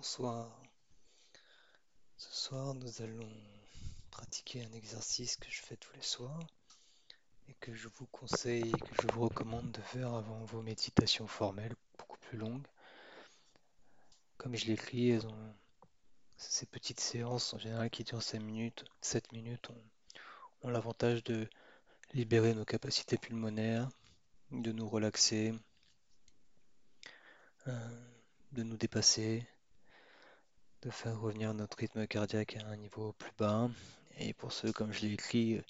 Bonsoir. Ce soir, nous allons pratiquer un exercice que je fais tous les soirs et que je vous conseille que je vous recommande de faire avant vos méditations formelles, beaucoup plus longues. Comme je l'écris, ont- ces petites séances en général qui durent 5 minutes, 7 minutes, ont, ont l'avantage de libérer nos capacités pulmonaires, de nous relaxer, euh, de nous dépasser, de faire revenir notre rythme cardiaque à un niveau plus bas. Et pour ceux, comme je l'ai écrit, euh,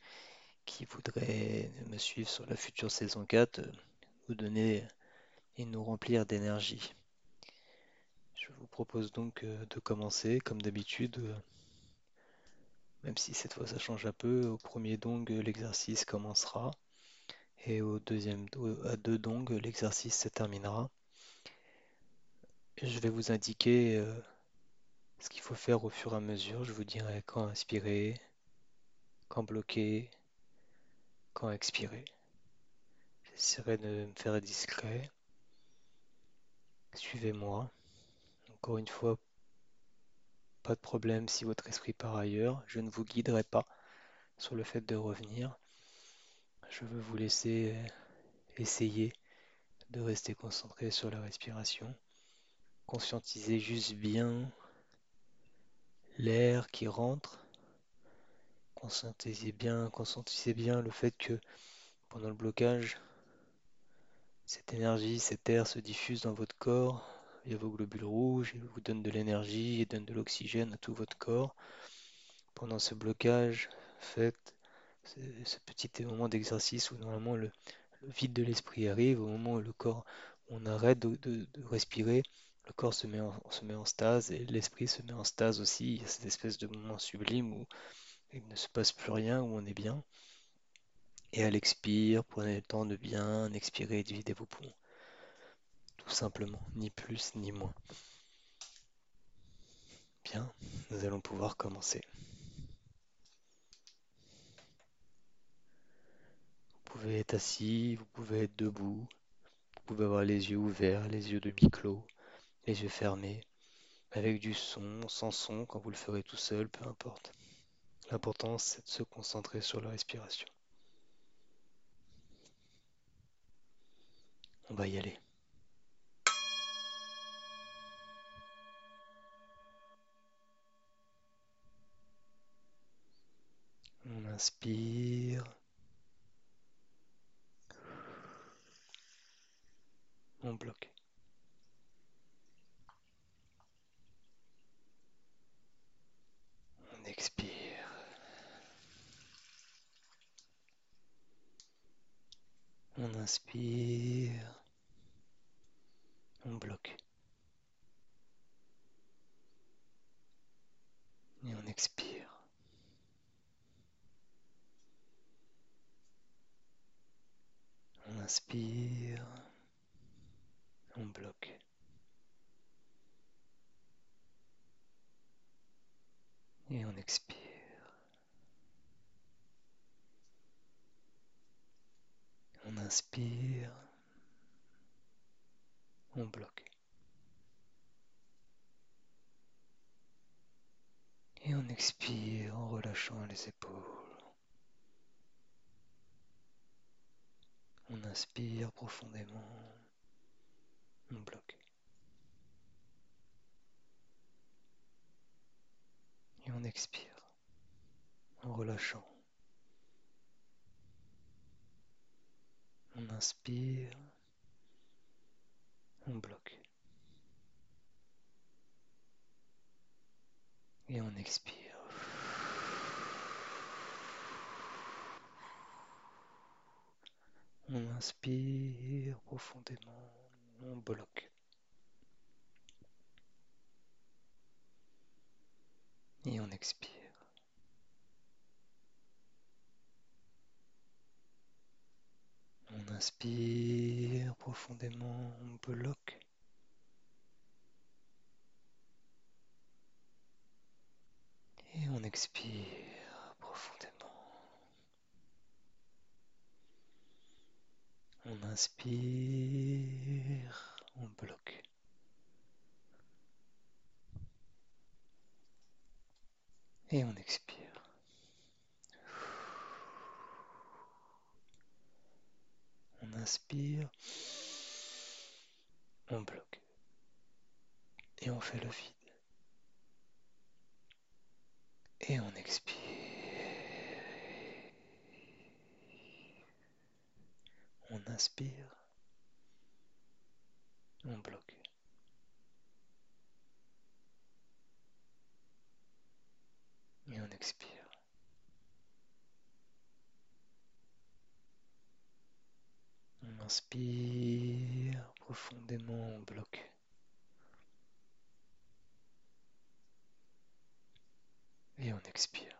qui voudraient me suivre sur la future saison 4, euh, nous donner et nous remplir d'énergie. Je vous propose donc euh, de commencer, comme d'habitude, même si cette fois ça change un peu. Au premier dong, l'exercice commencera, et au deuxième, à deux dongs, l'exercice se terminera. Je vais vous indiquer ce qu'il faut faire au fur et à mesure. Je vous dirai quand inspirer, quand bloquer, quand expirer. J'essaierai de me faire discret. Suivez-moi. Encore une fois, pas de problème si votre esprit part ailleurs. Je ne vous guiderai pas sur le fait de revenir. Je veux vous laisser essayer de rester concentré sur la respiration. Conscientisez juste bien l'air qui rentre. Conscientisez bien, conscientisez bien le fait que pendant le blocage, cette énergie, cet air se diffuse dans votre corps via vos globules rouges et vous donne de l'énergie et donne de l'oxygène à tout votre corps. Pendant ce blocage, faites ce, petit moment d'exercice où normalement le, vide de l'esprit arrive, au moment où le corps, on arrête de respirer, le corps se met en, stase et l'esprit se met en stase aussi. Il y a cette espèce de moment sublime où il ne se passe plus rien, où on est bien. Et à l'expire, prenez le temps de bien expirer et de vider vos poumons. Tout simplement, ni plus ni moins. Bien, nous allons pouvoir commencer. Vous pouvez être assis, vous pouvez être debout, vous pouvez avoir les yeux ouverts, les yeux de mi-clos, les yeux fermés, avec du son, sans son, quand vous le ferez tout seul, peu importe. L'important, c'est de se concentrer sur la respiration. On va y aller. On inspire. On bloque. Expire. On inspire. On bloque. Et on expire. On inspire. On bloque. On expire. On inspire. On bloque. Et on expire en relâchant les épaules. On inspire profondément. On bloque. On expire en relâchant. On inspire. On bloque. Et on expire. On inspire profondément. On bloque. Et on expire. On inspire profondément. On bloque. Et on expire profondément. On inspire. On bloque. Et on expire. On inspire. On bloque. Et on fait le vide. Et on expire. On inspire. On bloque. Et on expire. On inspire profondément, on bloque. Et on expire.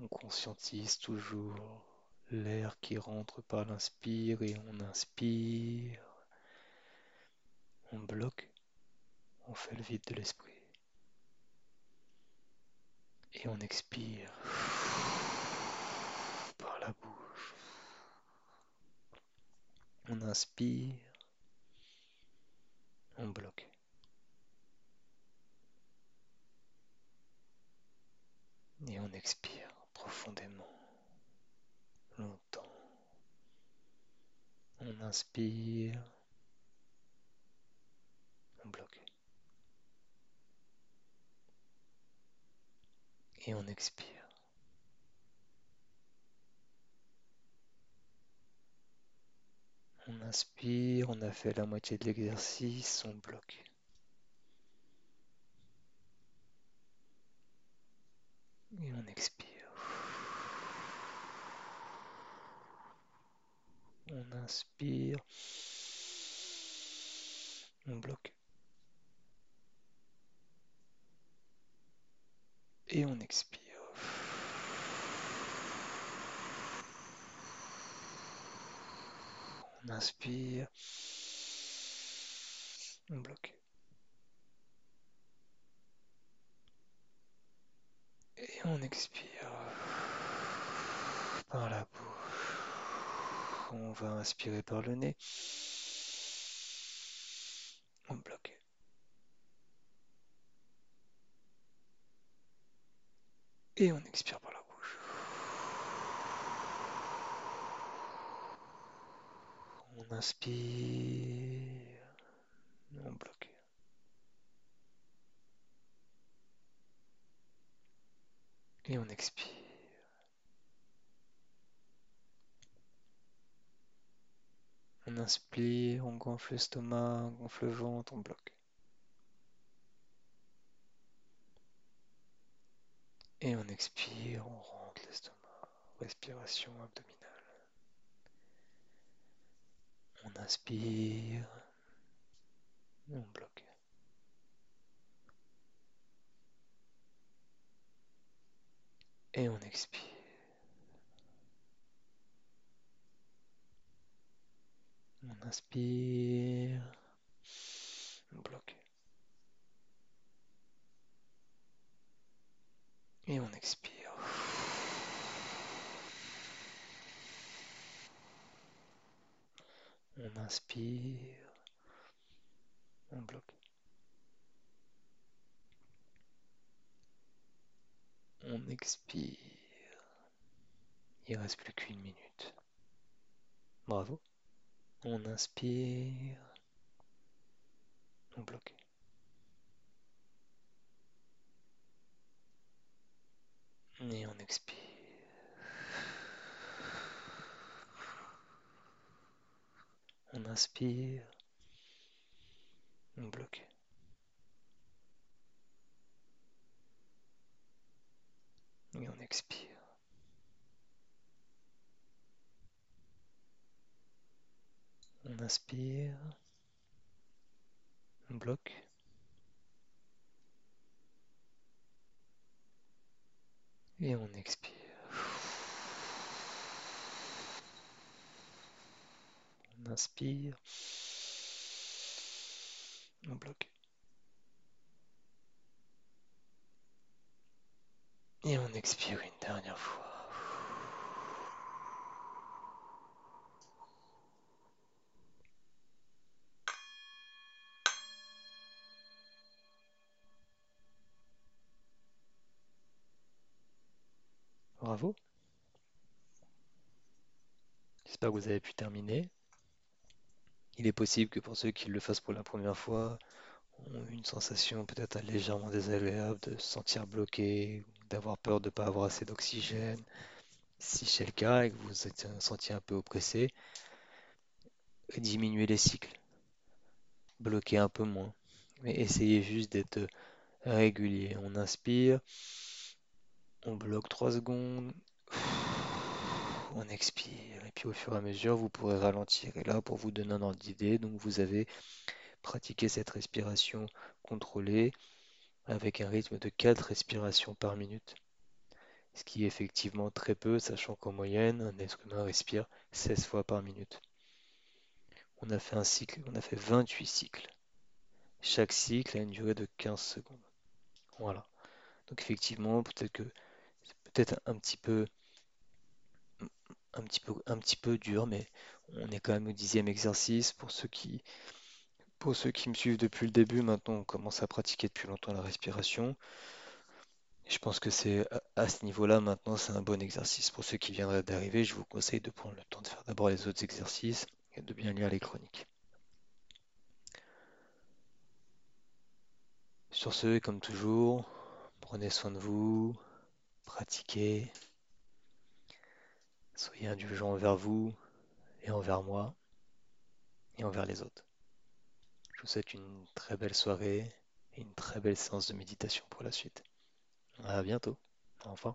On conscientise toujours l'air qui rentre par l'inspire et on inspire. On bloque. On fait le vide de l'esprit. Et on expire par la bouche. On inspire. On bloque. Et on expire profondément, longtemps. On inspire. On bloque. Et on expire. On inspire, on a fait la moitié de l'exercice, on bloque. Et on expire. On inspire. On bloque. Et on expire. On inspire. On bloque. Et on expire par la bouche. On va inspirer par le nez. On bloque. Et on expire par la bouche. On inspire. On bloque. Et on expire. On inspire, on gonfle l'estomac, on gonfle le ventre, on bloque. Et on expire, on rentre l'estomac. Respiration abdominale. On inspire, on bloque. Et on expire. On inspire, on bloque. Et on expire. On inspire, on bloque. On expire. Il reste plus qu'une minute. Bravo. On inspire. On bloque. Et on expire. On inspire. On bloque. Et on expire. On inspire. On bloque. Et on expire. On inspire. On bloque. Et on expire une dernière fois. Bravo. J'espère que vous avez pu terminer. Il est possible que pour ceux qui le fassent pour la première fois, ont une sensation peut-être légèrement désagréable de se sentir bloqué, d'avoir peur de ne pas avoir assez d'oxygène. Si c'est le cas et que vous vous êtes senti un peu oppressé, diminuez les cycles, bloquez un peu moins, mais essayez juste d'être régulier. On inspire, on bloque 3 secondes, on expire, et puis au fur et à mesure, vous pourrez ralentir. Et là, pour vous donner un ordre d'idée, donc vous avez pratiqué cette respiration contrôlée avec un rythme de 4 respirations par minute. Ce qui est effectivement très peu, sachant qu'en moyenne, un être humain respire 16 fois par minute. On a fait un cycle, on a fait 28 cycles. Chaque cycle a une durée de 15 secondes. Voilà. Donc effectivement, peut-être que peut-être un petit peu un petit peu un petit peu dur, mais on est quand même au dixième exercice. Pour ceux qui pour ceux qui me suivent depuis le début, maintenant on commence à pratiquer depuis longtemps la respiration. Je pense que c'est à ce niveau-là maintenant c'est un bon exercice. Pour ceux qui viendraient d'arriver, je vous conseille de prendre le temps de faire d'abord les autres exercices et de bien lire les chroniques. Sur ce, comme toujours, prenez soin de vous, pratiquez, soyez indulgents envers vous et envers moi et envers les autres. Je vous souhaite une très belle soirée et une très belle séance de méditation pour la suite. À bientôt. Enfin.